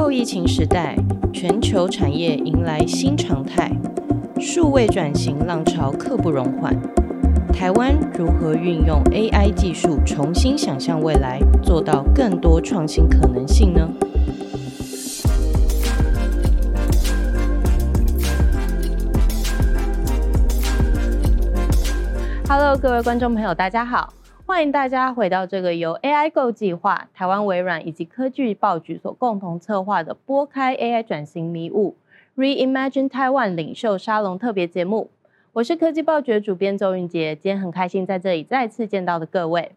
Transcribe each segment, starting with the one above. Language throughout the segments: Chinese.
后疫情时代，全球产业迎来新常态，数位转型浪潮刻不容缓。台湾如何运用 AI 技术重新想象未来，做到更多创新可能性呢？Hello，各位观众朋友，大家好。欢迎大家回到这个由 AI Go 计划、台湾微软以及科技报局所共同策划的“拨开 AI 转型迷雾 ”Reimagine Taiwan 领袖沙龙特别节目。我是科技报局主编周云杰，今天很开心在这里再次见到的各位。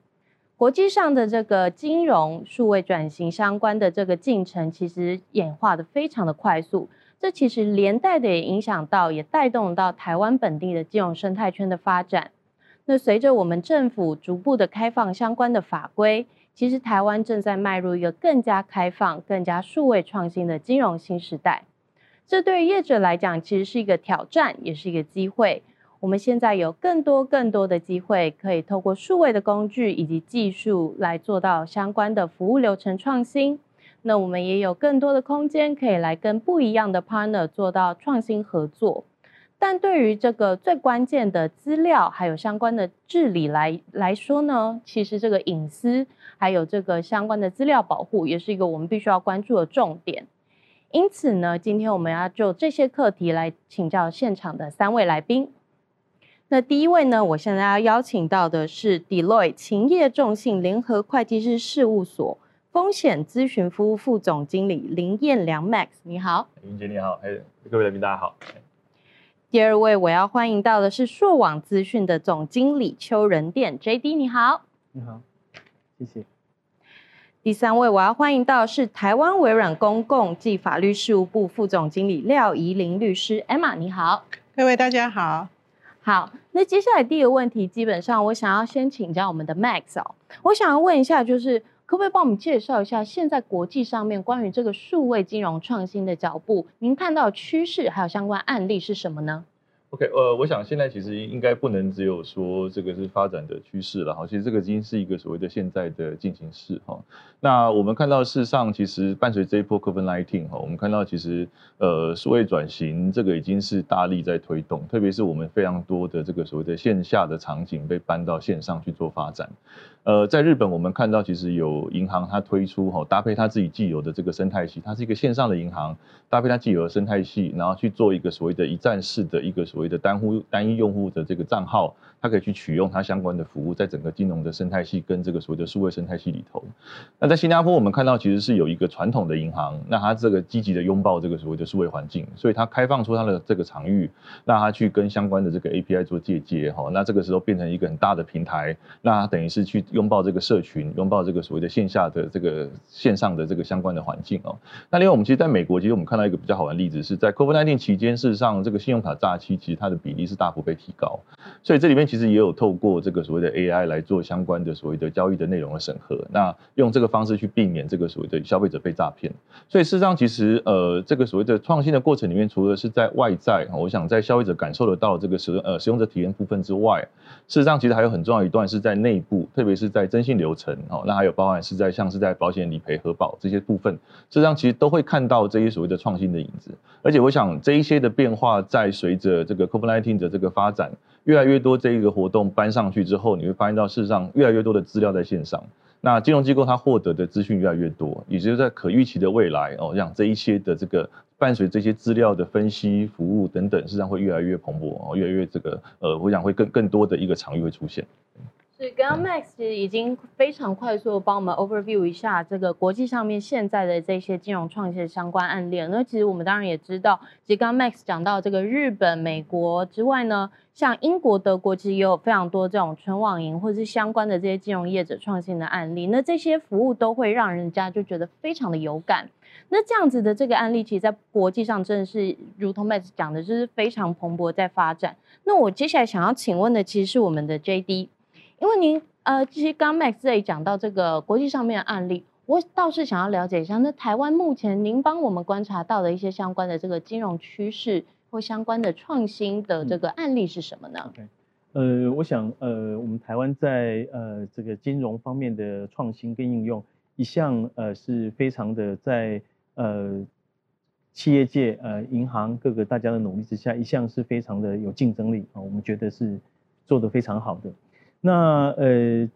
国际上的这个金融数位转型相关的这个进程，其实演化的非常的快速，这其实连带的也影响到，也带动到台湾本地的金融生态圈的发展。那随着我们政府逐步的开放相关的法规，其实台湾正在迈入一个更加开放、更加数位创新的金融新时代。这对于业者来讲，其实是一个挑战，也是一个机会。我们现在有更多更多的机会，可以透过数位的工具以及技术来做到相关的服务流程创新。那我们也有更多的空间，可以来跟不一样的 partner 做到创新合作。但对于这个最关键的资料，还有相关的治理来来说呢，其实这个隐私还有这个相关的资料保护，也是一个我们必须要关注的重点。因此呢，今天我们要就这些课题来请教现场的三位来宾。那第一位呢，我现在要邀请到的是 Deloitte 勤业众信联合会计师事务所风险咨询服务副总经理林彦良 Max，你好。林姐你好，哎，各位来宾大家好。第二位我要欢迎到的是硕网资讯的总经理邱仁店 J.D. 你好，你好，谢谢。第三位我要欢迎到是台湾微软公共暨法律事务部副总经理廖怡玲律师 Emma 你好，各位大家好。好，那接下来第一个问题，基本上我想要先请教我们的 Max 哦，我想要问一下，就是可不可以帮我们介绍一下现在国际上面关于这个数位金融创新的脚步，您看到趋势还有相关案例是什么呢？？OK，呃，我想现在其实应该不能只有说这个是发展的趋势了哈，其实这个已经是一个所谓的现在的进行式哈。那我们看到事实上，其实伴随这一波 Covid nineteen 哈，我们看到其实呃数位转型这个已经是大力在推动，特别是我们非常多的这个所谓的线下的场景被搬到线上去做发展。呃，在日本我们看到其实有银行它推出哈，搭配它自己既有的这个生态系，它是一个线上的银行，搭配它既有的生态系，然后去做一个所谓的一站式的一个所谓的单户单一用户的这个账号，它可以去取用它相关的服务，在整个金融的生态系跟这个所谓的数位生态系里头。那在新加坡我们看到其实是有一个传统的银行，那它这个积极的拥抱这个所谓的数位环境，所以它开放出它的这个场域，让它去跟相关的这个 API 做借接哈，那这个时候变成一个很大的平台，那它等于是去。拥抱这个社群，拥抱这个所谓的线下的这个线上的这个相关的环境哦。那另外，我们其实在美国，其实我们看到一个比较好玩的例子，是在 COVID-19 期间，事实上这个信用卡诈欺其实它的比例是大幅被提高。所以这里面其实也有透过这个所谓的 AI 来做相关的所谓的交易的内容的审核，那用这个方式去避免这个所谓的消费者被诈骗。所以事实上，其实呃这个所谓的创新的过程里面，除了是在外在，我想在消费者感受得到这个使呃使用者体验部分之外，事实上其实还有很重要一段是在内部，特别是。在征信流程哦，那还有包含是在像是在保险理赔核保这些部分，事实上其实都会看到这些所谓的创新的影子。而且我想这一些的变化，在随着这个 COVID-19 的这个发展，越来越多这一个活动搬上去之后，你会发现到事实上越来越多的资料在线上，那金融机构它获得的资讯越来越多，也就是在可预期的未来哦，让这一些的这个伴随这些资料的分析服务等等，事实上会越来越蓬勃哦，越来越这个呃，我想会更更多的一个场域会出现。刚刚 Max 其实已经非常快速帮我们 overview 一下这个国际上面现在的这些金融创新的相关案例。那其实我们当然也知道，其实刚刚 Max 讲到这个日本、美国之外呢，像英国、德国其实也有非常多这种纯网银或者是相关的这些金融业者创新的案例。那这些服务都会让人家就觉得非常的有感。那这样子的这个案例，其实在国际上真的是如同 Max 讲的，就是非常蓬勃在发展。那我接下来想要请问的，其实是我们的 JD。因为您呃，其实刚 Max 这里讲到这个国际上面的案例，我倒是想要了解一下，那台湾目前您帮我们观察到的一些相关的这个金融趋势或相关的创新的这个案例是什么呢？呃，我想呃，我们台湾在呃这个金融方面的创新跟应用，一向呃是非常的在呃企业界呃银行各个大家的努力之下，一向是非常的有竞争力啊，我们觉得是做得非常好的。那呃，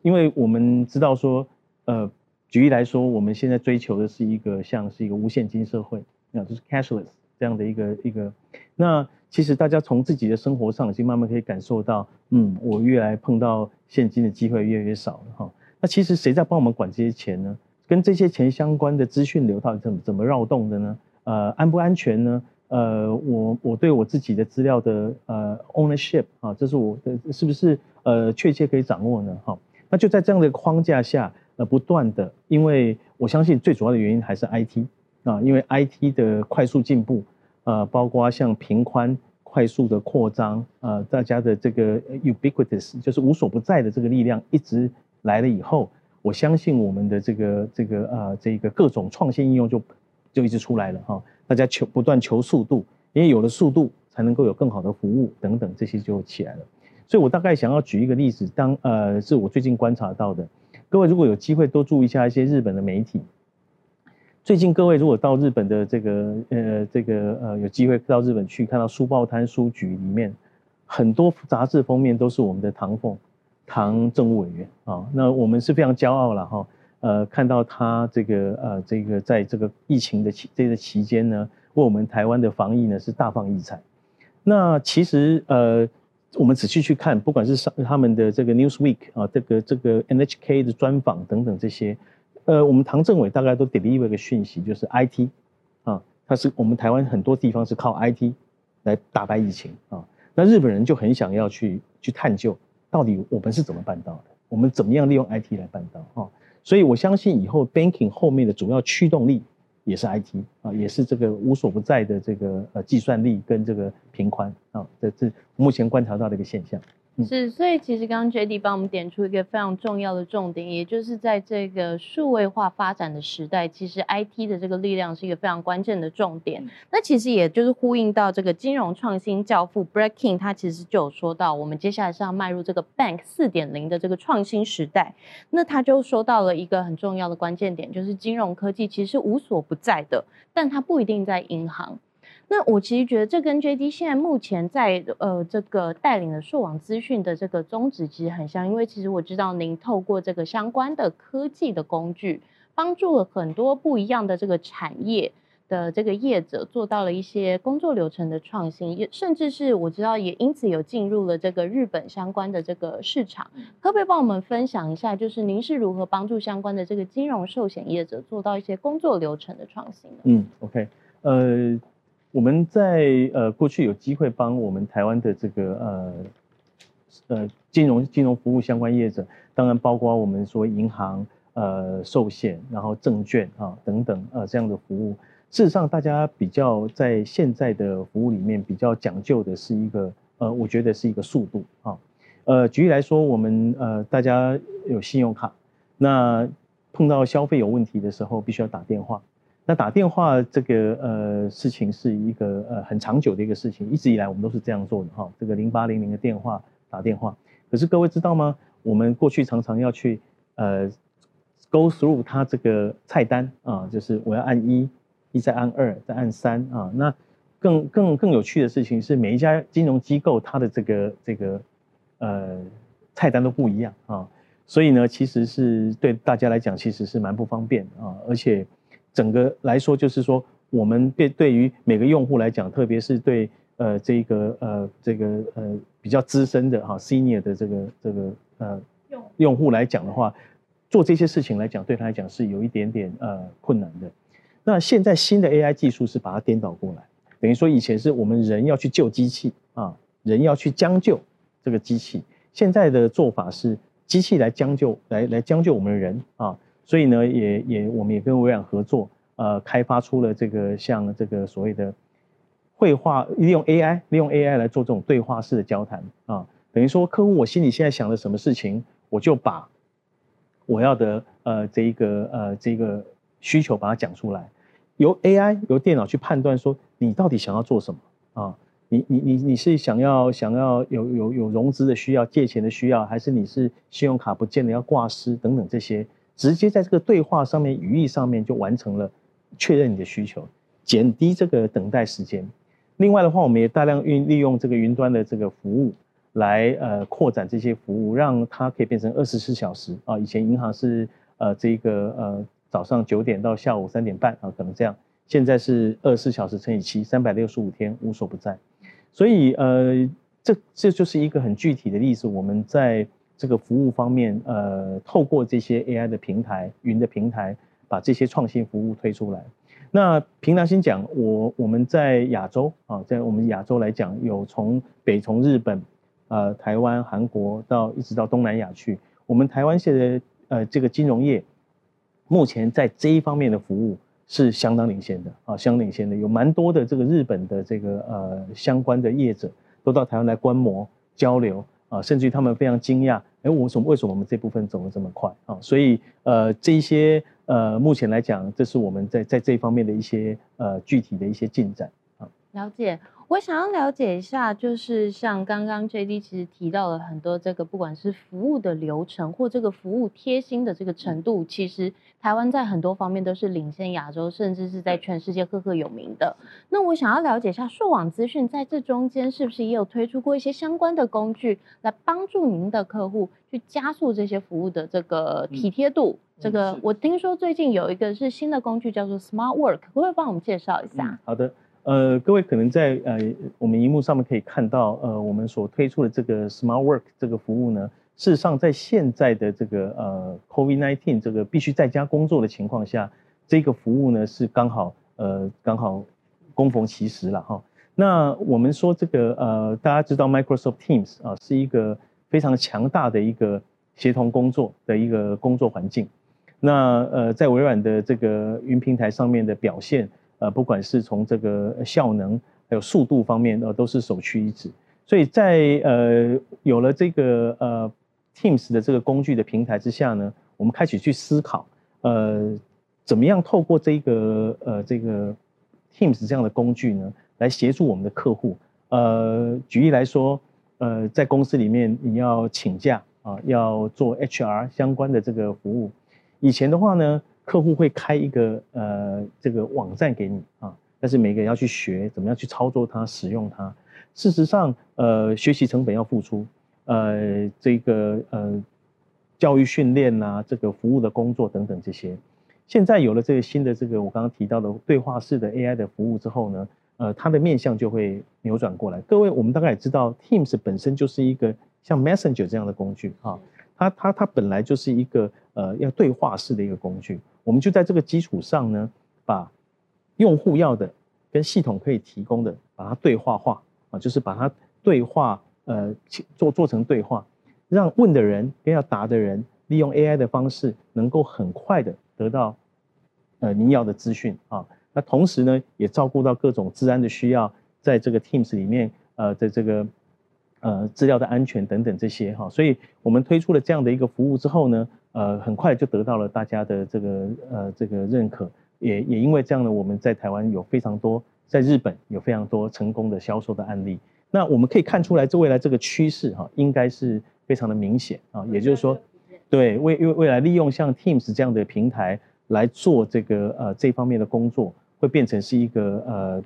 因为我们知道说，呃，举例来说，我们现在追求的是一个像是一个无现金社会，那就是 cashless 这样的一个一个。那其实大家从自己的生活上已经慢慢可以感受到，嗯，我越来碰到现金的机会越来越少了哈。那其实谁在帮我们管这些钱呢？跟这些钱相关的资讯流到底怎么怎么绕动的呢？呃，安不安全呢？呃，我我对我自己的资料的呃 ownership 啊，这是我的是不是呃确切可以掌握呢？哈，那就在这样的框架下，呃，不断的，因为我相信最主要的原因还是 IT 啊，因为 IT 的快速进步，呃，包括像频宽快速的扩张，呃，大家的这个 ubiquitous 就是无所不在的这个力量一直来了以后。我相信我们的这个这个呃这个各种创新应用就就一直出来了哈，大家求不断求速度，因为有了速度才能够有更好的服务等等这些就起来了。所以我大概想要举一个例子，当呃是我最近观察到的，各位如果有机会多注意一下一些日本的媒体。最近各位如果到日本的这个呃这个呃有机会到日本去看到书报摊书局里面，很多杂志封面都是我们的唐凤。唐政务委员啊，那我们是非常骄傲了哈。呃，看到他这个呃这个在这个疫情的期这个期间呢，为我们台湾的防疫呢是大放异彩。那其实呃，我们仔细去看，不管是上他们的这个 Newsweek 啊，这个这个 NHK 的专访等等这些，呃，我们唐政委大概都 deliver 一个讯息，就是 IT 啊，他是我们台湾很多地方是靠 IT 来打败疫情啊。那日本人就很想要去去探究。到底我们是怎么办到的？我们怎么样利用 IT 来办到？哈，所以我相信以后 banking 后面的主要驱动力也是 IT 啊，也是这个无所不在的这个呃计算力跟这个频宽啊，这是目前观察到的一个现象。是，所以其实刚刚 J D 帮我们点出一个非常重要的重点，也就是在这个数位化发展的时代，其实 I T 的这个力量是一个非常关键的重点。那其实也就是呼应到这个金融创新教父 Breaking，他其实就有说到，我们接下来是要迈入这个 Bank 四点零的这个创新时代。那他就说到了一个很重要的关键点，就是金融科技其实是无所不在的，但它不一定在银行。那我其实觉得这跟 J D 现在目前在呃这个带领的数网资讯的这个宗旨其实很像，因为其实我知道您透过这个相关的科技的工具，帮助了很多不一样的这个产业的这个业者做到了一些工作流程的创新，也甚至是我知道也因此有进入了这个日本相关的这个市场，可不可以帮我们分享一下，就是您是如何帮助相关的这个金融寿险业者做到一些工作流程的创新呢？嗯，OK，呃。我们在呃过去有机会帮我们台湾的这个呃呃金融金融服务相关业者，当然包括我们说银行、呃寿险、然后证券啊等等呃这样的服务。事实上，大家比较在现在的服务里面比较讲究的是一个呃，我觉得是一个速度啊。呃，举例来说，我们呃大家有信用卡，那碰到消费有问题的时候，必须要打电话。那打电话这个呃事情是一个呃很长久的一个事情，一直以来我们都是这样做的哈。这个零八零零的电话打电话，可是各位知道吗？我们过去常常要去呃 go through 它这个菜单啊，就是我要按一，一再按二，再按三啊。那更更更有趣的事情是，每一家金融机构它的这个这个呃菜单都不一样啊，所以呢，其实是对大家来讲其实是蛮不方便啊，而且。整个来说，就是说，我们对对于每个用户来讲，特别是对呃这个呃这个呃比较资深的哈 senior 的这个这个呃用用户来讲的话，做这些事情来讲，对他来讲是有一点点呃困难的。那现在新的 AI 技术是把它颠倒过来，等于说以前是我们人要去救机器啊，人要去将就这个机器，现在的做法是机器来将就来来将就我们人啊。所以呢，也也我们也跟微软合作，呃，开发出了这个像这个所谓的绘画，利用 AI，利用 AI 来做这种对话式的交谈啊，等于说客户我心里现在想的什么事情，我就把我要的呃这一个呃这个需求把它讲出来，由 AI 由电脑去判断说你到底想要做什么啊，你你你你是想要想要有有有融资的需要，借钱的需要，还是你是信用卡不见得要挂失等等这些。直接在这个对话上面、语义上面就完成了确认你的需求，减低这个等待时间。另外的话，我们也大量运利用这个云端的这个服务来呃扩展这些服务，让它可以变成二十四小时啊。以前银行是呃这个呃早上九点到下午三点半啊，可能这样。现在是二十四小时乘以七，三百六十五天无所不在。所以呃这这就是一个很具体的例子。我们在这个服务方面呃透过这些 AI 的平台、云的平台，把这些创新服务推出来。那凭良心讲，我我们在亚洲啊，在我们亚洲来讲，有从北从日本、呃台湾、韩国到一直到东南亚去，我们台湾现在呃这个金融业，目前在这一方面的服务是相当领先的啊，相当领先的，有蛮多的这个日本的这个呃相关的业者都到台湾来观摩交流啊，甚至于他们非常惊讶，哎，我什么为什么我们这部分走得这么快啊？所以呃这一些。呃，目前来讲，这是我们在在这方面的一些呃具体的一些进展啊。了解。我想要了解一下，就是像刚刚 J D 其实提到了很多这个，不管是服务的流程或这个服务贴心的这个程度，其实台湾在很多方面都是领先亚洲，甚至是在全世界赫赫有名的。那我想要了解一下，数网资讯在这中间是不是也有推出过一些相关的工具，来帮助您的客户去加速这些服务的这个体贴度？这个我听说最近有一个是新的工具叫做 Smart Work，可不可以帮我们介绍一下？好的。呃，各位可能在呃我们荧幕上面可以看到，呃，我们所推出的这个 Smart Work 这个服务呢，事实上在现在的这个呃 COVID-19 这个必须在家工作的情况下，这个服务呢是刚好呃刚好供逢其时了哈。那我们说这个呃大家知道 Microsoft Teams 啊是一个非常强大的一个协同工作的一个工作环境，那呃在微软的这个云平台上面的表现。呃，不管是从这个效能还有速度方面，呃，都是首屈一指。所以在呃有了这个呃 Teams 的这个工具的平台之下呢，我们开始去思考，呃，怎么样透过这个呃这个 Teams 这样的工具呢，来协助我们的客户。呃，举例来说，呃，在公司里面你要请假啊，要做 HR 相关的这个服务，以前的话呢。客户会开一个呃这个网站给你啊，但是每个人要去学怎么样去操作它、使用它。事实上，呃，学习成本要付出，呃，这个呃教育训练呐，这个服务的工作等等这些。现在有了这个新的这个我刚刚提到的对话式的 AI 的服务之后呢，呃，它的面向就会扭转过来。各位，我们大概也知道，Teams 本身就是一个像 Messenger 这样的工具啊，它它它本来就是一个呃要对话式的一个工具。我们就在这个基础上呢，把用户要的跟系统可以提供的，把它对话化啊，就是把它对话呃做做成对话，让问的人跟要答的人利用 AI 的方式，能够很快的得到呃您要的资讯啊。那同时呢，也照顾到各种治安的需要，在这个 Teams 里面呃的这个呃资料的安全等等这些哈。所以我们推出了这样的一个服务之后呢。呃，很快就得到了大家的这个呃这个认可，也也因为这样呢，我们在台湾有非常多，在日本有非常多成功的销售的案例。那我们可以看出来，这未来这个趋势哈，应该是非常的明显啊。也就是说，对未未未来利用像 Teams 这样的平台来做这个呃这方面的工作，会变成是一个呃，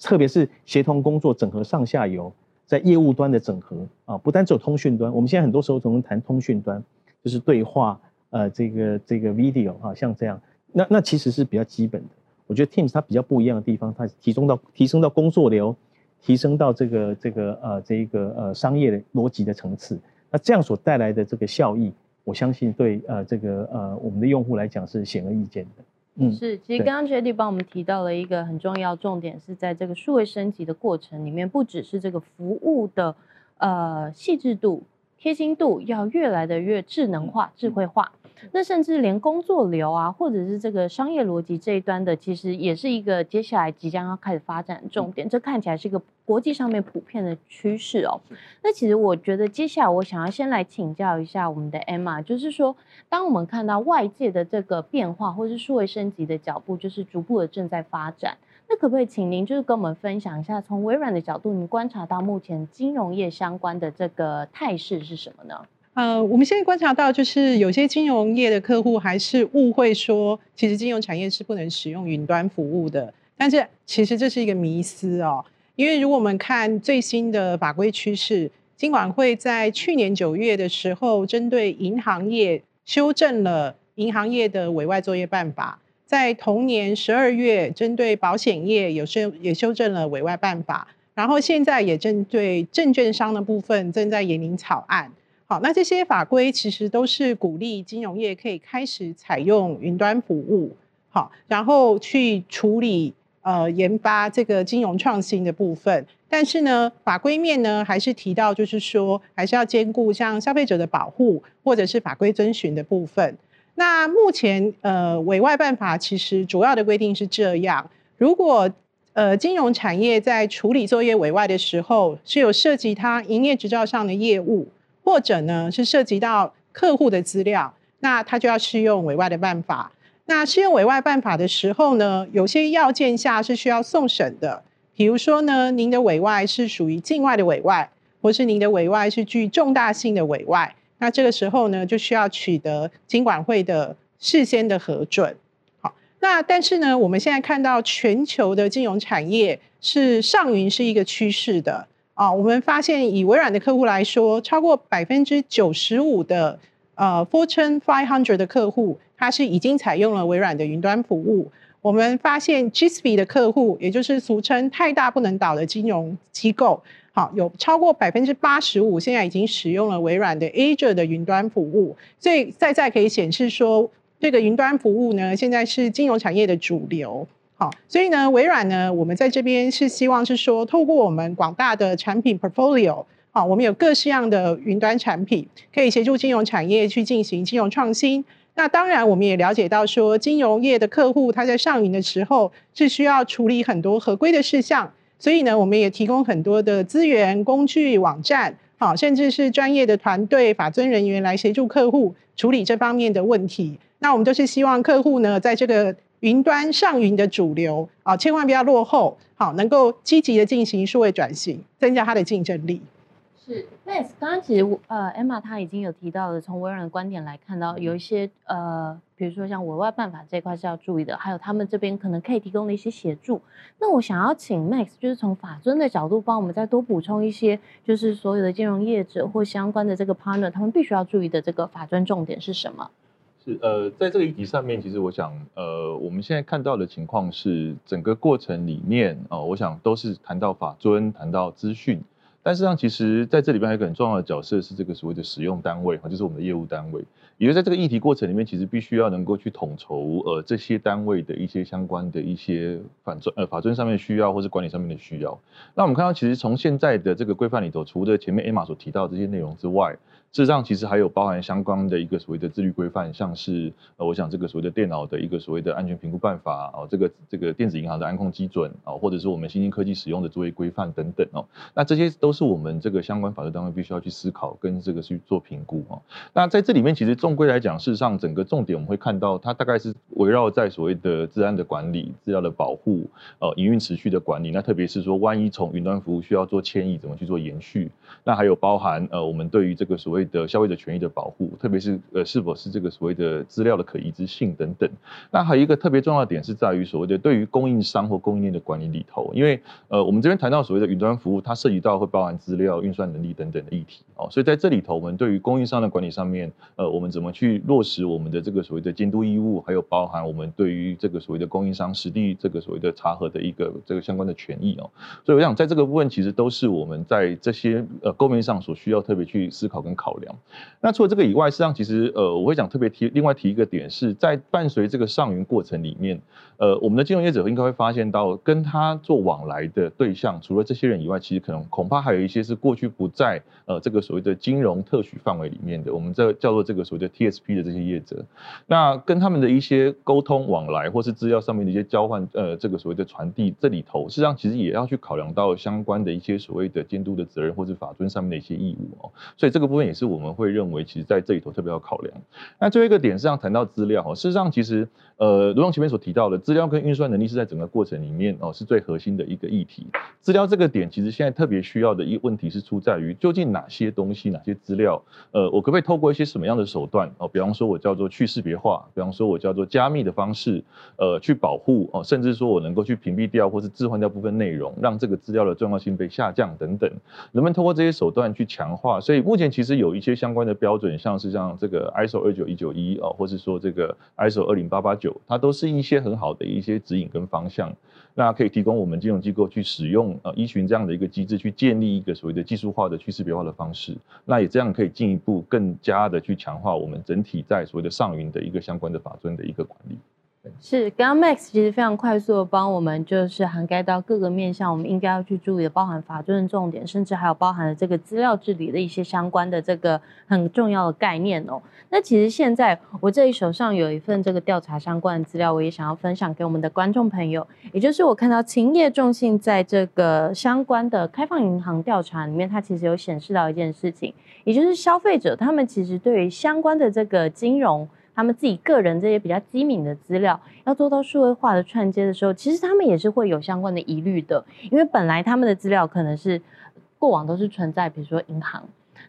特别是协同工作整合上下游，在业务端的整合啊，不单只有通讯端，我们现在很多时候总谈通讯端。就是对话，呃，这个这个 video 哈，像这样，那那其实是比较基本的。我觉得 Teams 它比较不一样的地方，它提升到提升到工作流，提升到这个这个呃这个呃商业的逻辑的层次。那这样所带来的这个效益，我相信对呃这个呃我们的用户来讲是显而易见的。嗯，是。其实刚刚 J.D. 帮我们提到了一个很重要重点，是在这个数位升级的过程里面，不只是这个服务的呃细致度。贴心度要越来的越智能化、智慧化，那甚至连工作流啊，或者是这个商业逻辑这一端的，其实也是一个接下来即将要开始发展的重点。这看起来是一个国际上面普遍的趋势哦。那其实我觉得接下来我想要先来请教一下我们的 Emma，就是说，当我们看到外界的这个变化，或是数位升级的脚步，就是逐步的正在发展。那可不可以请您就是跟我们分享一下，从微软的角度，您观察到目前金融业相关的这个态势是什么呢？呃，我们现在观察到，就是有些金融业的客户还是误会说，其实金融产业是不能使用云端服务的。但是其实这是一个迷思哦，因为如果我们看最新的法规趋势，金管会在去年九月的时候，针对银行业修正了银行业的委外作业办法，在同年十二月，针对保险业有修也修正了委外办法，然后现在也针对证券商的部分正在研拟草案。好，那这些法规其实都是鼓励金融业可以开始采用云端服务，好，然后去处理呃研发这个金融创新的部分。但是呢，法规面呢还是提到，就是说还是要兼顾像消费者的保护或者是法规遵循的部分。那目前呃委外办法其实主要的规定是这样：如果呃金融产业在处理作业委外的时候，是有涉及它营业执照上的业务。或者呢是涉及到客户的资料，那他就要适用委外的办法。那适用委外办法的时候呢，有些要件下是需要送审的。比如说呢，您的委外是属于境外的委外，或是您的委外是具重大性的委外，那这个时候呢就需要取得金管会的事先的核准。好，那但是呢，我们现在看到全球的金融产业是上云是一个趋势的。啊，我们发现以微软的客户来说，超过百分之九十五的呃 Fortune Five Hundred 的客户，它是已经采用了微软的云端服务。我们发现 GSP 的客户，也就是俗称太大不能倒的金融机构，好，有超过百分之八十五现在已经使用了微软的 Azure 的云端服务。所以再再可以显示说，这个云端服务呢，现在是金融产业的主流。所以呢，微软呢，我们在这边是希望是说，透过我们广大的产品 portfolio，好，我们有各式样的云端产品，可以协助金融产业去进行金融创新。那当然，我们也了解到说，金融业的客户他在上云的时候是需要处理很多合规的事项，所以呢，我们也提供很多的资源、工具、网站，好，甚至是专业的团队、法尊人员来协助客户处理这方面的问题。那我们都是希望客户呢，在这个云端上云的主流啊，千万不要落后，好，能够积极的进行数位转型，增加它的竞争力。是，Max，刚刚其实呃，Emma 她已经有提到了，从微软的观点来看到，有一些呃，比如说像委外办法这块是要注意的，还有他们这边可能可以提供的一些协助。那我想要请 Max，就是从法尊的角度帮我们再多补充一些，就是所有的金融业者或相关的这个 partner，他们必须要注意的这个法尊重点是什么？是呃，在这个议题上面，其实我想，呃，我们现在看到的情况是，整个过程里面，哦，我想都是谈到法尊，谈到资讯，但实上，其实在这里边还有一个很重要的角色是这个所谓的使用单位，哈，就是我们的业务单位，也就在这个议题过程里面，其实必须要能够去统筹，呃，这些单位的一些相关的一些法尊，呃，法尊上面的需要，或是管理上面的需要。那我们看到，其实从现在的这个规范里头，除了前面 Emma 所提到这些内容之外，事实上，其实还有包含相关的一个所谓的自律规范，像是呃，我想这个所谓的电脑的一个所谓的安全评估办法哦，这个这个电子银行的安控基准啊，或者是我们新兴科技使用的作业规范等等哦，那这些都是我们这个相关法律单位必须要去思考跟这个去做评估哦。那在这里面，其实重归来讲，事实上整个重点我们会看到，它大概是围绕在所谓的治安的管理、资料的保护、呃营运持续的管理。那特别是说，万一从云端服务需要做迁移，怎么去做延续？那还有包含呃，我们对于这个所谓的消费者权益的保护，特别是呃是否是这个所谓的资料的可移植性等等。那还有一个特别重要的点是在于所谓的对于供应商或供应链的管理里头，因为呃我们这边谈到所谓的云端服务，它涉及到会包含资料运算能力等等的议题哦，所以在这里头，我们对于供应商的管理上面，呃我们怎么去落实我们的这个所谓的监督义务，还有包含我们对于这个所谓的供应商实地这个所谓的查核的一个这个相关的权益哦，所以我想在这个部分其实都是我们在这些呃构面上所需要特别去思考跟考那除了这个以外，实际上其实呃，我会想特别提另外提一个点，是在伴随这个上云过程里面，呃，我们的金融业者应该会发现到，跟他做往来的对象，除了这些人以外，其实可能恐怕还有一些是过去不在呃这个所谓的金融特许范围里面的，我们这叫做这个所谓的 TSP 的这些业者，那跟他们的一些沟通往来，或是资料上面的一些交换，呃，这个所谓的传递，这里头实际上其实也要去考量到相关的一些所谓的监督的责任，或是法尊上面的一些义务哦，所以这个部分也是我们会认为，其实在这里头。特别要考量。那最后一个点是上谈到资料哦，事实上其实呃，如同前面所提到的，资料跟运算能力是在整个过程里面哦是最核心的一个议题。资料这个点其实现在特别需要的的一问题是出在于究竟哪些东西、哪些资料，呃，我可不可以透过一些什么样的手段哦，比方说我叫做去识别化，比方说我叫做加密的方式，呃，去保护哦，甚至说我能够去屏蔽掉或是置换掉部分内容，让这个资料的重要性被下降等等，能不能通过这些手段去强化？所以目前其实有一些相关的标准，像是像这个 ISO 二九一九一哦，或是说这个 ISO 二零八八九，它都是一些很好的一些指引跟方向。那可以提供我们金融机构去使用，呃，依循这样的一个机制去建立一个所谓的技术化的趋势别化的方式，那也这样可以进一步更加的去强化我们整体在所谓的上云的一个相关的法尊的一个管理。是，刚刚 Max 其实非常快速的帮我们，就是涵盖到各个面向，我们应该要去注意的，包含法尊的重点，甚至还有包含了这个资料治理的一些相关的这个很重要的概念哦。那其实现在我这里手上有一份这个调查相关的资料，我也想要分享给我们的观众朋友，也就是我看到勤业众信在这个相关的开放银行调查里面，它其实有显示到一件事情，也就是消费者他们其实对于相关的这个金融。他们自己个人这些比较机敏的资料，要做到数位化的串接的时候，其实他们也是会有相关的疑虑的，因为本来他们的资料可能是过往都是存在，比如说银行。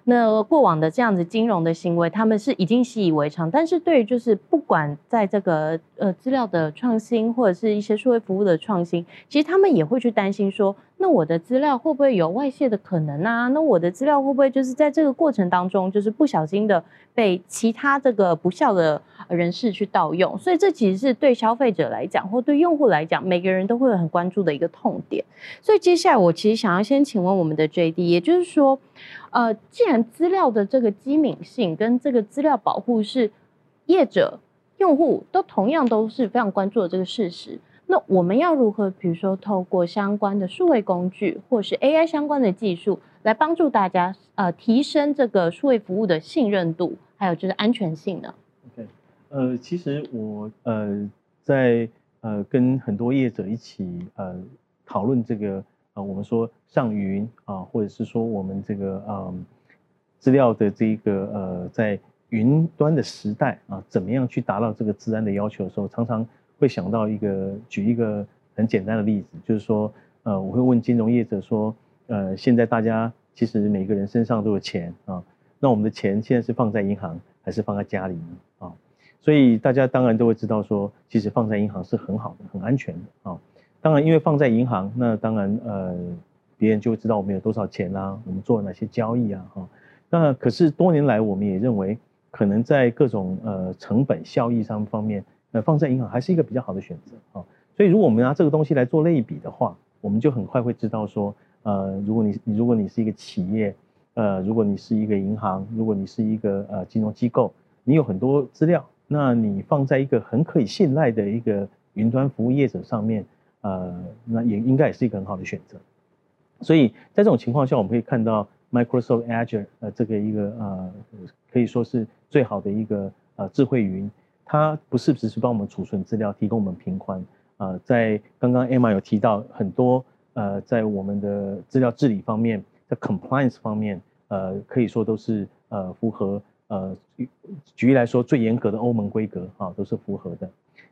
那过往的这样子金融的行为，他们是已经习以为常。但是对于就是不管在这个呃资料的创新或者是一些社会服务的创新，其实他们也会去担心说，那我的资料会不会有外泄的可能啊？那我的资料会不会就是在这个过程当中，就是不小心的被其他这个不孝的人士去盗用？所以这其实是对消费者来讲，或对用户来讲，每个人都会很关注的一个痛点。所以接下来我其实想要先请问我们的 JD，也就是说。呃，既然资料的这个机敏性跟这个资料保护是业者、用户都同样都是非常关注的这个事实，那我们要如何，比如说透过相关的数位工具或是 AI 相关的技术，来帮助大家呃提升这个数位服务的信任度，还有就是安全性呢？OK，呃，其实我呃在呃跟很多业者一起呃讨论这个。啊，我们说上云啊，或者是说我们这个嗯资料的这一个呃在云端的时代啊，怎么样去达到这个治安的要求的时候，常常会想到一个举一个很简单的例子，就是说呃我会问金融业者说，呃现在大家其实每个人身上都有钱啊，那我们的钱现在是放在银行还是放在家里呢？啊，所以大家当然都会知道说，其实放在银行是很好的、很安全的啊。当然，因为放在银行，那当然，呃，别人就会知道我们有多少钱啦，我们做了哪些交易啊，哈。那可是多年来，我们也认为，可能在各种呃成本效益上方面，呃，放在银行还是一个比较好的选择啊。所以，如果我们拿这个东西来做类比的话，我们就很快会知道说，呃，如果你如果你是一个企业，呃，如果你是一个银行，如果你是一个呃金融机构，你有很多资料，那你放在一个很可以信赖的一个云端服务业者上面。呃，那也应该也是一个很好的选择。所以在这种情况下，我们可以看到 Microsoft Azure 呃这个一个呃可以说是最好的一个呃智慧云，它不是只是帮我们储存资料，提供我们平宽啊。在刚刚 Emma 有提到很多呃在我们的资料治理方面，在 compliance 方面，呃可以说都是呃符合呃举例来说最严格的欧盟规格啊，都是符合的。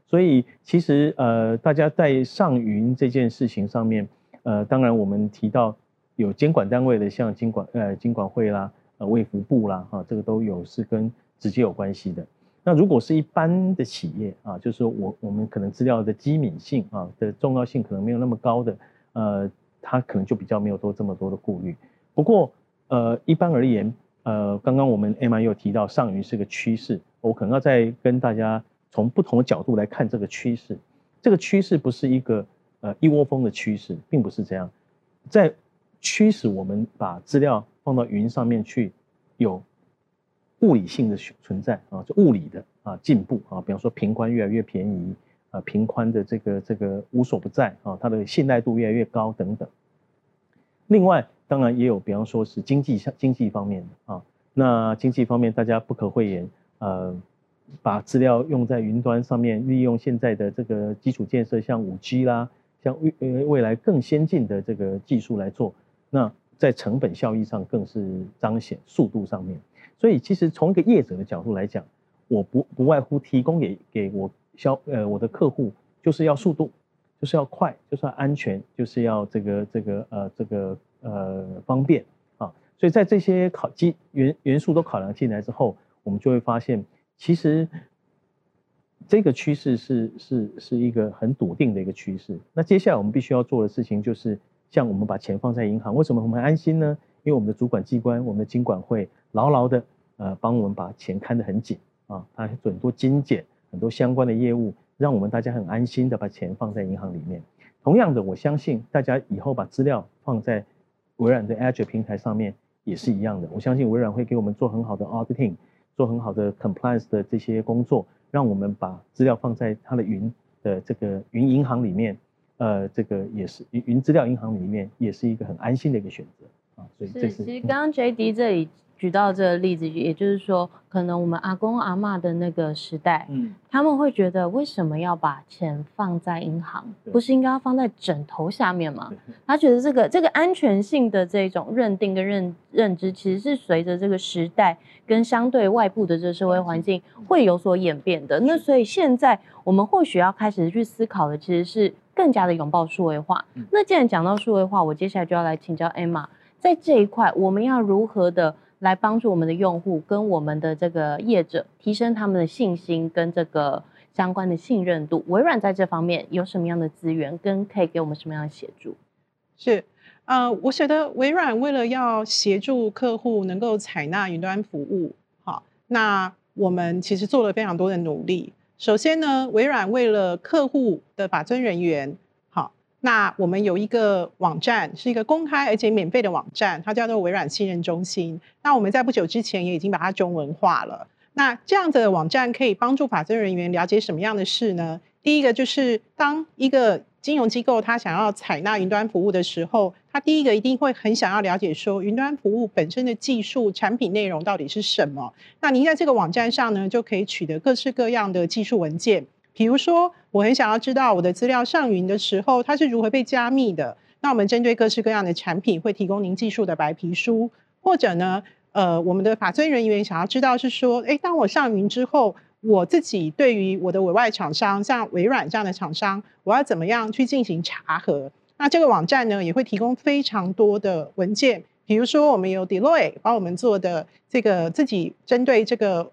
所以其实呃，大家在上云这件事情上面，呃，当然我们提到有监管单位的，像监管呃监管会啦，呃卫福部啦，哈，这个都有是跟直接有关系的。那如果是一般的企业啊，就是我我们可能资料的机敏性啊的重要性可能没有那么高的，呃，它可能就比较没有多这么多的顾虑。不过呃，一般而言，呃，刚刚我们 M I 又提到上云是个趋势，我可能要再跟大家。从不同的角度来看这个趋势，这个趋势不是一个呃一窝蜂的趋势，并不是这样，在驱使我们把资料放到云上面去，有物理性的存在啊，就物理的啊进步啊，比方说频宽越来越便宜啊，频宽的这个这个无所不在啊，它的信赖度越来越高等等。另外，当然也有比方说是经济上经济方面的啊，那经济方面大家不可讳言呃。把资料用在云端上面，利用现在的这个基础建设，像五 G 啦，像未呃未来更先进的这个技术来做，那在成本效益上更是彰显速度上面。所以其实从一个业者的角度来讲，我不不外乎提供给给我消呃我的客户，就是要速度，就是要快，就是要安全，就是要这个这个呃这个呃方便啊。所以在这些考基元元素都考量进来之后，我们就会发现，其实这个趋势是是是一个很笃定的一个趋势。那接下来我们必须要做的事情就是，像我们把钱放在银行，为什么我们安心呢？因为我们的主管机关，我们的金管会牢牢的呃帮我们把钱看得很紧啊，它很多精简，很多相关的业务，让我们大家很安心的把钱放在银行里面。同样的，我相信大家以后把资料放在微软的 Azure 平台上面也是一样的。我相信微软会给我们做很好的 auditing，做很好的 compliance 的这些工作，让我们把资料放在它的云的这个云银行里面，呃，这个也是云云资料银行里面也是一个很安心的一个选择啊。所以这。是，其实刚刚 J D 这里举到这个例子，也就是说，可能我们阿公阿妈的那个时代，嗯，他们会觉得为什么要把钱放在银行，不是应该要放在枕头下面吗？他觉得这个这个安全性的这种认定跟认认知，其实是随着这个时代跟相对外部的这个社会环境会有所演变的。那所以现在我们或许要开始去思考的，其实是更加的拥抱数位化。那既然讲到数位化，我接下来就要来请教 Emma。在这一块，我们要如何的来帮助我们的用户跟我们的这个业者提升他们的信心跟这个相关的信任度？微软在这方面有什么样的资源，跟可以给我们什么样的协助？是，呃，我觉得微软为了要协助客户能够采纳云端服务，好，那我们其实做了非常多的努力。首先呢，微软为了客户的法尊人员。那我们有一个网站，是一个公开而且免费的网站，它叫做微软信任中心。那我们在不久之前也已经把它中文化了。那这样子的网站可以帮助法政人员了解什么样的事呢？第一个就是当一个金融机构它想要采纳云端服务的时候，它第一个一定会很想要了解说云端服务本身的技术、产品内容到底是什么。那您在这个网站上呢，就可以取得各式各样的技术文件。比如说，我很想要知道我的资料上云的时候，它是如何被加密的。那我们针对各式各样的产品，会提供您技术的白皮书，或者呢，呃，我们的法尊人员想要知道是说，诶，当我上云之后，我自己对于我的委外厂商，像微软这样的厂商，我要怎么样去进行查核？那这个网站呢，也会提供非常多的文件，比如说我们有 Deloitte 帮我们做的这个自己针对这个。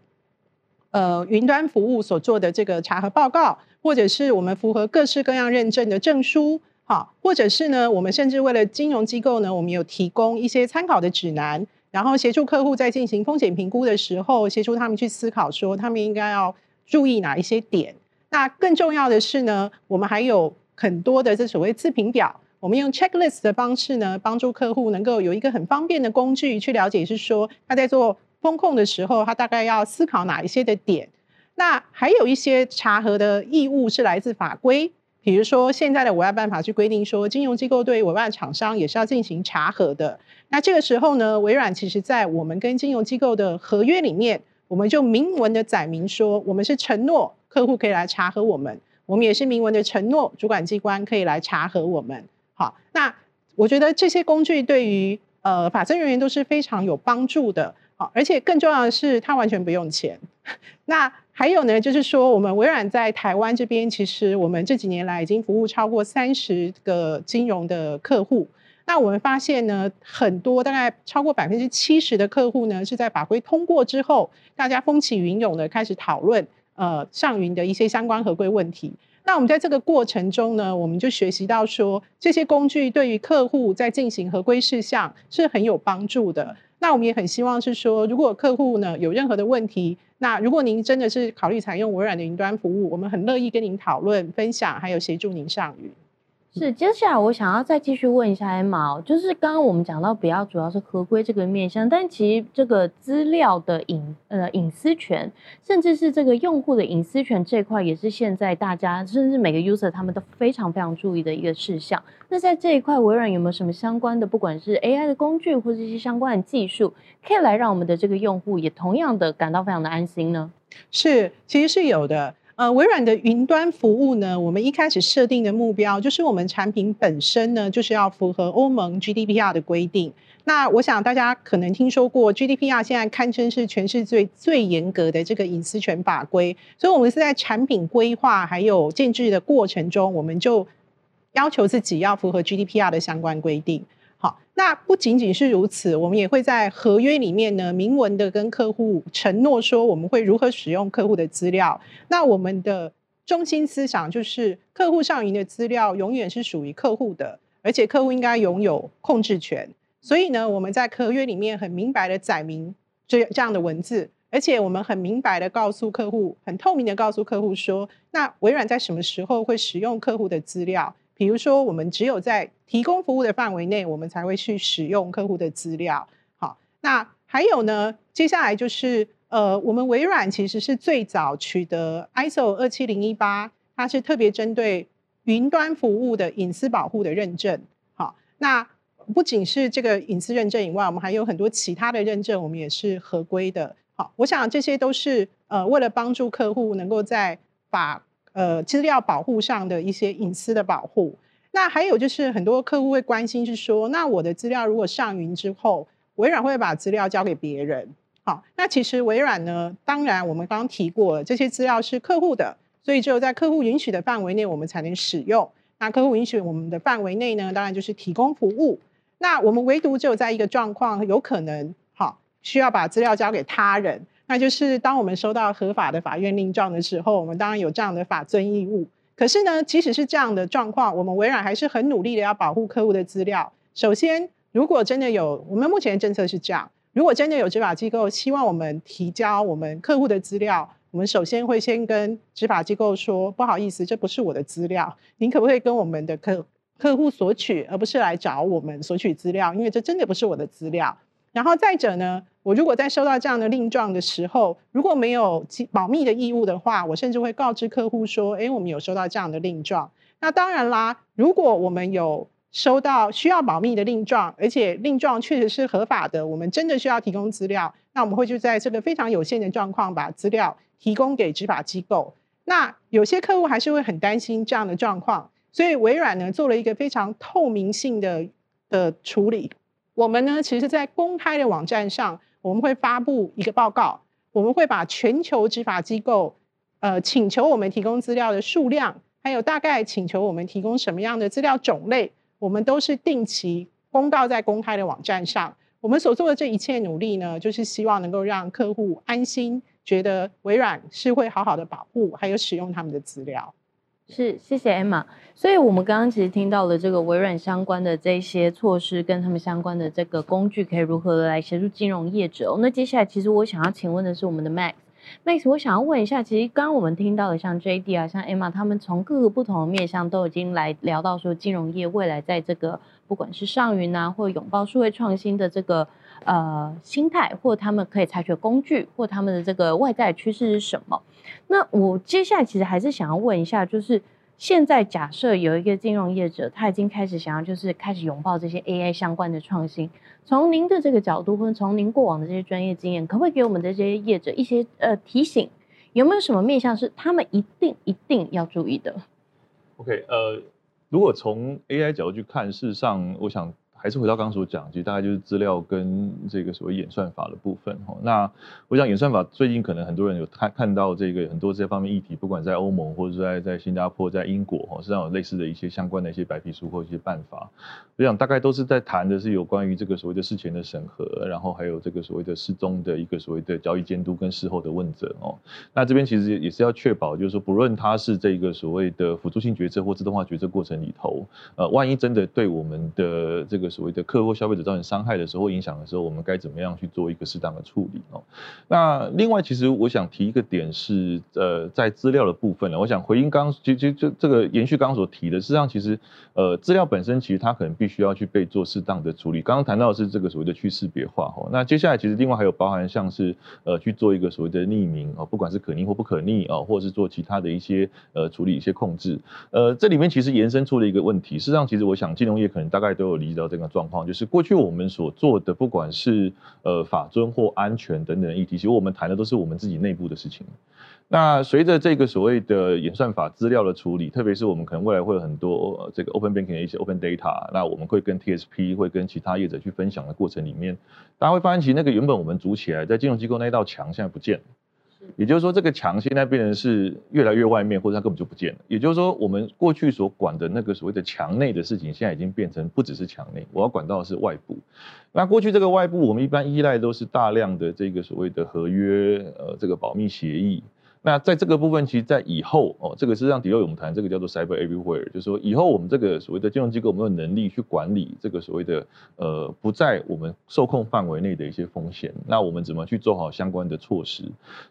呃，云端服务所做的这个查核报告，或者是我们符合各式各样认证的证书，好，或者是呢，我们甚至为了金融机构呢，我们有提供一些参考的指南，然后协助客户在进行风险评估的时候，协助他们去思考说他们应该要注意哪一些点。那更重要的是呢，我们还有很多的这所谓自评表，我们用 checklist 的方式呢，帮助客户能够有一个很方便的工具去了解，是说他在做。风控的时候，他大概要思考哪一些的点？那还有一些查核的义务是来自法规，比如说现在的委外办法去规定说，金融机构对委外厂商也是要进行查核的。那这个时候呢，微软其实在我们跟金融机构的合约里面，我们就明文的载明说，我们是承诺客户可以来查核我们，我们也是明文的承诺主管机关可以来查核我们。好，那我觉得这些工具对于呃法政人员都是非常有帮助的。而且更重要的是，它完全不用钱。那还有呢，就是说，我们微软在台湾这边，其实我们这几年来已经服务超过三十个金融的客户。那我们发现呢，很多大概超过百分之七十的客户呢，是在法规通过之后，大家风起云涌的开始讨论呃上云的一些相关合规问题。那我们在这个过程中呢，我们就学习到说，这些工具对于客户在进行合规事项是很有帮助的。那我们也很希望是说，如果客户呢有任何的问题，那如果您真的是考虑采用微软的云端服务，我们很乐意跟您讨论、分享，还有协助您上云。是，接下来我想要再继续问一下 M 毛就是刚刚我们讲到比较主要是合规这个面向，但其实这个资料的隐呃隐私权，甚至是这个用户的隐私权这块，也是现在大家甚至每个 user 他们都非常非常注意的一个事项。那在这一块，微软有没有什么相关的，不管是 AI 的工具或者一些相关的技术，可以来让我们的这个用户也同样的感到非常的安心呢？是，其实是有的。呃，微软的云端服务呢，我们一开始设定的目标就是我们产品本身呢，就是要符合欧盟 GDPR 的规定。那我想大家可能听说过 GDPR，现在堪称是全世界最严格的这个隐私权法规。所以，我们是在产品规划还有建制的过程中，我们就要求自己要符合 GDPR 的相关规定。那不仅仅是如此，我们也会在合约里面呢明文的跟客户承诺说，我们会如何使用客户的资料。那我们的中心思想就是，客户上云的资料永远是属于客户的，而且客户应该拥有控制权。所以呢，我们在合约里面很明白的载明这这样的文字，而且我们很明白的告诉客户，很透明的告诉客户说，那微软在什么时候会使用客户的资料？比如说，我们只有在提供服务的范围内，我们才会去使用客户的资料。好，那还有呢？接下来就是，呃，我们微软其实是最早取得 ISO 二七零一八，它是特别针对云端服务的隐私保护的认证。好，那不仅是这个隐私认证以外，我们还有很多其他的认证，我们也是合规的。好，我想这些都是呃，为了帮助客户能够在把呃，资料保护上的一些隐私的保护，那还有就是很多客户会关心，是说，那我的资料如果上云之后，微软会把资料交给别人？好，那其实微软呢，当然我们刚刚提过了，这些资料是客户的，所以只有在客户允许的范围内，我们才能使用。那客户允许我们的范围内呢，当然就是提供服务。那我们唯独只有在一个状况有可能，好，需要把资料交给他人。那就是当我们收到合法的法院令状的时候，我们当然有这样的法尊义务。可是呢，即使是这样的状况，我们微软还是很努力的要保护客户的资料。首先，如果真的有，我们目前的政策是这样：如果真的有执法机构希望我们提交我们客户的资料，我们首先会先跟执法机构说，不好意思，这不是我的资料，您可不可以跟我们的客客户索取，而不是来找我们索取资料？因为这真的不是我的资料。然后再者呢，我如果在收到这样的令状的时候，如果没有保密的义务的话，我甚至会告知客户说：“哎，我们有收到这样的令状。”那当然啦，如果我们有收到需要保密的令状，而且令状确实是合法的，我们真的需要提供资料，那我们会就在这个非常有限的状况把资料提供给执法机构。那有些客户还是会很担心这样的状况，所以微软呢做了一个非常透明性的的处理。我们呢，其实，在公开的网站上，我们会发布一个报告，我们会把全球执法机构，呃，请求我们提供资料的数量，还有大概请求我们提供什么样的资料种类，我们都是定期公告在公开的网站上。我们所做的这一切努力呢，就是希望能够让客户安心，觉得微软是会好好的保护，还有使用他们的资料。是，谢谢 Emma。所以，我们刚刚其实听到了这个微软相关的这些措施，跟他们相关的这个工具，可以如何来协助金融业者。那接下来，其实我想要请问的是，我们的 Max。Max，我想要问一下，其实刚刚我们听到的，像 JD 啊，像 Emma，他们从各个不同的面向都已经来聊到说，金融业未来在这个不管是上云啊，或拥抱数位创新的这个呃心态，或他们可以采取工具，或他们的这个外在趋势是什么？那我接下来其实还是想要问一下，就是现在假设有一个金融业者，他已经开始想要就是开始拥抱这些 AI 相关的创新。从您的这个角度，或者从您过往的这些专业经验，可不可以给我们这些业者一些呃提醒？有没有什么面向是他们一定一定要注意的？OK，呃，如果从 AI 角度去看，事实上，我想。还是回到刚刚所讲，其实大概就是资料跟这个所谓演算法的部分哈。那我想演算法最近可能很多人有看看到这个很多这方面议题，不管在欧盟或者在在新加坡、在英国哈，实际上有类似的一些相关的一些白皮书或一些办法。我想大概都是在谈的是有关于这个所谓的事前的审核，然后还有这个所谓的事中的一个所谓的交易监督跟事后的问责哦。那这边其实也是要确保，就是说不论它是这个所谓的辅助性决策或自动化决策过程里头，呃，万一真的对我们的这个所谓的客户消费者造成伤害的时候，影响的时候，我们该怎么样去做一个适当的处理哦？那另外，其实我想提一个点是，呃，在资料的部分呢，我想回应刚，其实就这个延续刚刚所提的，事实上，其实呃，资料本身其实它可能必须要去被做适当的处理。刚刚谈到的是这个所谓的去识别化哦，那接下来其实另外还有包含像是呃去做一个所谓的匿名哦，不管是可逆或不可逆啊，或者是做其他的一些呃处理一些控制。呃，这里面其实延伸出了一个问题，事实上，其实我想金融业可能大概都有理解到这个状况。就是过去我们所做的，不管是呃法尊或安全等等议题，其实我们谈的都是我们自己内部的事情。那随着这个所谓的演算法资料的处理，特别是我们可能未来会有很多这个 open banking 的一些 open data，那我们会跟 TSP 会跟其他业者去分享的过程里面，大家会发现，其实那个原本我们组起来在金融机构那一道墙现在不见了。也就是说，这个墙现在变成是越来越外面，或者它根本就不见了。也就是说，我们过去所管的那个所谓的墙内的事情，现在已经变成不只是墙内，我要管到的是外部。那过去这个外部，我们一般依赖都是大量的这个所谓的合约，呃，这个保密协议。那在这个部分，其实，在以后哦，这个是让迪欧我们谈这个叫做 Cyber Everywhere，就是说以后我们这个所谓的金融机构，没有能力去管理这个所谓的呃不在我们受控范围内的一些风险，那我们怎么去做好相关的措施？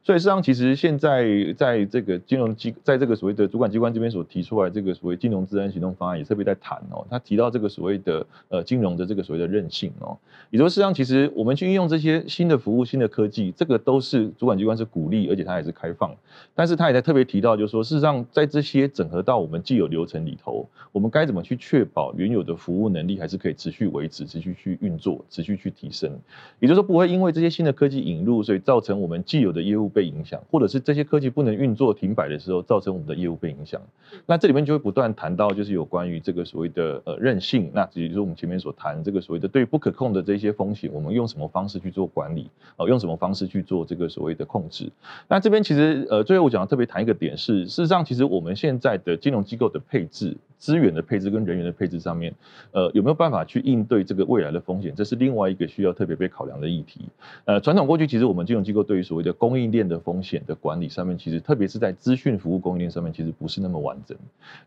所以实际上，其实现在在这个金融机，在这个所谓的主管机关这边所提出来这个所谓金融治安行动方案，也特别在谈哦，他提到这个所谓的呃金融的这个所谓的韧性哦，也就是实际上，其实我们去运用这些新的服务、新的科技，这个都是主管机关是鼓励，而且它也是开放。但是他也在特别提到，就是说，事实上，在这些整合到我们既有流程里头，我们该怎么去确保原有的服务能力还是可以持续维持、持续去运作、持续去提升？也就是说，不会因为这些新的科技引入，所以造成我们既有的业务被影响，或者是这些科技不能运作、停摆的时候，造成我们的业务被影响。那这里面就会不断谈到，就是有关于这个所谓的呃韧性。那也就是我们前面所谈这个所谓的对不可控的这些风险，我们用什么方式去做管理？哦，用什么方式去做这个所谓的控制？那这边其实呃，最后我。讲特别谈一个点是，事实上，其实我们现在的金融机构的配置。资源的配置跟人员的配置上面，呃，有没有办法去应对这个未来的风险？这是另外一个需要特别被考量的议题。呃，传统过去其实我们金融机构对于所谓的供应链的风险的管理上面，其实特别是在资讯服务供应链上面，其实不是那么完整。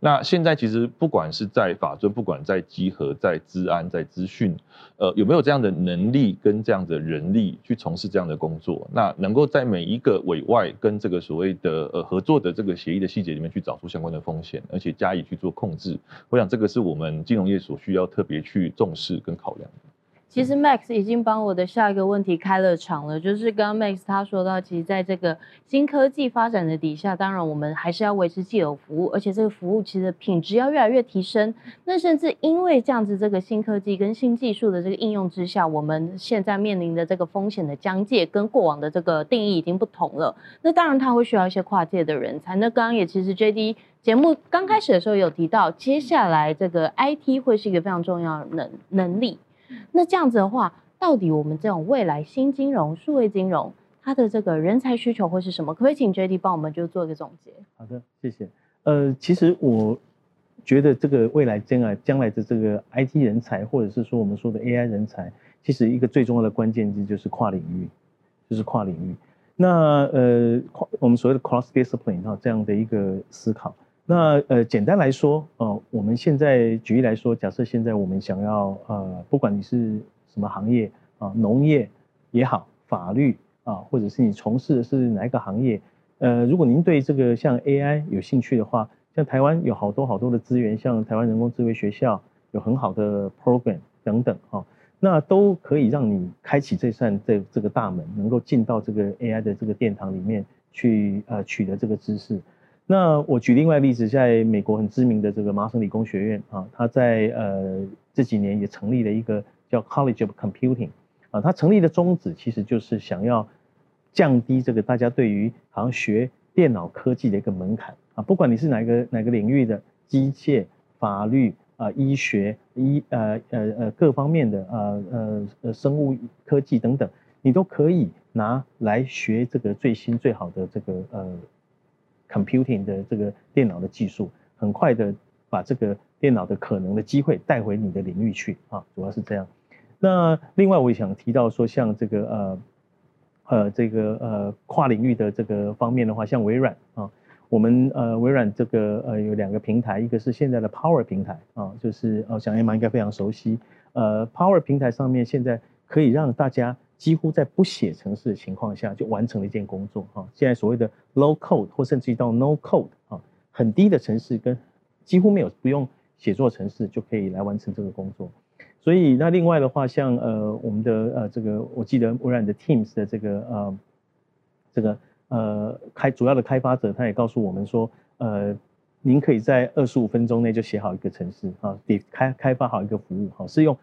那现在其实不管是在法尊，不管在集合、在资安、在资讯，呃，有没有这样的能力跟这样的人力去从事这样的工作？那能够在每一个委外跟这个所谓的呃合作的这个协议的细节里面去找出相关的风险，而且加以去做控制。我想这个是我们金融业所需要特别去重视跟考量的。其实 Max 已经帮我的下一个问题开了场了，就是刚刚 Max 他说到，其实在这个新科技发展的底下，当然我们还是要维持既有服务，而且这个服务其实品质要越来越提升。那甚至因为这样子，这个新科技跟新技术的这个应用之下，我们现在面临的这个风险的疆界跟过往的这个定义已经不同了。那当然它会需要一些跨界的人才。那刚刚也其实 JD 节目刚开始的时候有提到，接下来这个 IT 会是一个非常重要的能能力。那这样子的话，到底我们这种未来新金融、数位金融，它的这个人才需求会是什么？可不可以请 J D 帮我们就做一个总结？好的，谢谢。呃，其实我觉得这个未来将来将来的这个 I T 人才，或者是说我们说的 A I 人才，其实一个最重要的关键字就是跨领域，就是跨领域。那呃，跨我们所谓的 cross discipline 哈这样的一个思考。那呃，简单来说，呃，我们现在举例来说，假设现在我们想要呃，不管你是什么行业啊，农业也好，法律啊，或者是你从事的是哪一个行业，呃，如果您对这个像 AI 有兴趣的话，像台湾有好多好多的资源，像台湾人工智慧学校有很好的 program 等等哈，那都可以让你开启这扇这这个大门，能够进到这个 AI 的这个殿堂里面去呃，取得这个知识。那我举另外例子，在美国很知名的这个麻省理工学院啊，它在呃这几年也成立了一个叫 College of Computing，啊，它成立的宗旨其实就是想要降低这个大家对于好像学电脑科技的一个门槛啊，不管你是哪个哪个领域的机械、法律啊、医学、医呃呃呃各方面的呃呃呃生物科技等等，你都可以拿来学这个最新最好的这个呃。Computing 的这个电脑的技术，很快的把这个电脑的可能的机会带回你的领域去啊，主要是这样。那另外我也想提到说，像这个呃呃这个呃跨领域的这个方面的话，像微软啊，我们呃微软这个呃有两个平台，一个是现在的 Power 平台啊，就是呃想 Emma 应该非常熟悉，呃 Power 平台上面现在可以让大家。几乎在不写程式的情况下就完成了一件工作哈。现在所谓的 low code 或甚至于到 no code 啊，很低的程式跟几乎没有不用写作程式就可以来完成这个工作。所以那另外的话，像呃我们的呃这个我记得微软的 Teams 的这个呃这个呃开主要的开发者他也告诉我们说，呃您可以在二十五分钟内就写好一个程式啊，得开开发好一个服务哈，是用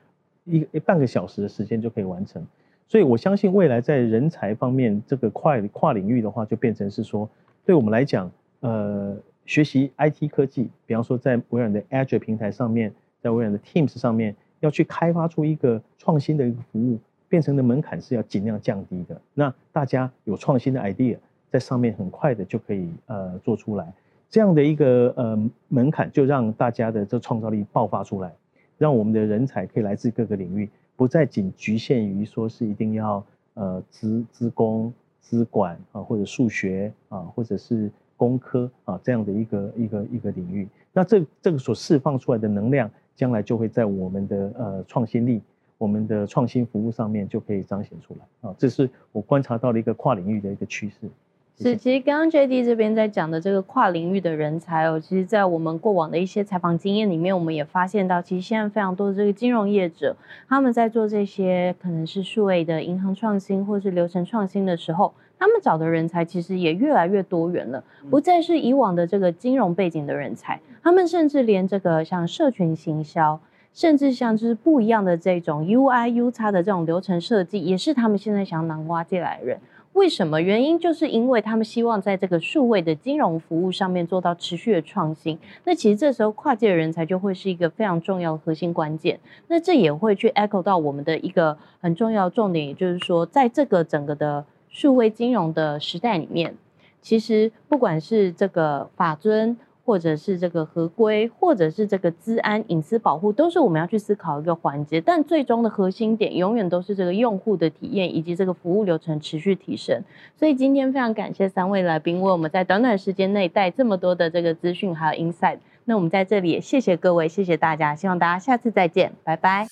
一一半个小时的时间就可以完成。所以，我相信未来在人才方面，这个跨跨领域的话，就变成是说，对我们来讲，呃，学习 IT 科技，比方说在微软的 Azure 平台上面，在微软的 Teams 上面，要去开发出一个创新的一个服务，变成的门槛是要尽量降低的。那大家有创新的 idea，在上面很快的就可以呃做出来。这样的一个呃门槛，就让大家的这创造力爆发出来，让我们的人才可以来自各个领域，不再仅局限于说是一定要呃资资工、资管啊，或者数学啊，或者是工科啊这样的一个一个一个领域。那这这个所释放出来的能量，将来就会在我们的呃创新力、我们的创新服务上面就可以彰显出来啊。这是我观察到的一个跨领域的一个趋势。是，其实刚刚 J D 这边在讲的这个跨领域的人才哦，其实，在我们过往的一些采访经验里面，我们也发现到，其实现在非常多的这个金融业者，他们在做这些可能是数位的银行创新或是流程创新的时候，他们找的人才其实也越来越多元了，不再是以往的这个金融背景的人才，他们甚至连这个像社群行销，甚至像就是不一样的这种 U I U 叉的这种流程设计，也是他们现在想要南挖进来的人。为什么？原因就是因为他们希望在这个数位的金融服务上面做到持续的创新。那其实这时候跨界人才就会是一个非常重要的核心关键。那这也会去 echo 到我们的一个很重要重点，也就是说，在这个整个的数位金融的时代里面，其实不管是这个法尊。或者是这个合规，或者是这个资安、隐私保护，都是我们要去思考一个环节。但最终的核心点，永远都是这个用户的体验以及这个服务流程持续提升。所以今天非常感谢三位来宾为我们在短短时间内带这么多的这个资讯还有 insight。那我们在这里也谢谢各位，谢谢大家，希望大家下次再见，拜拜。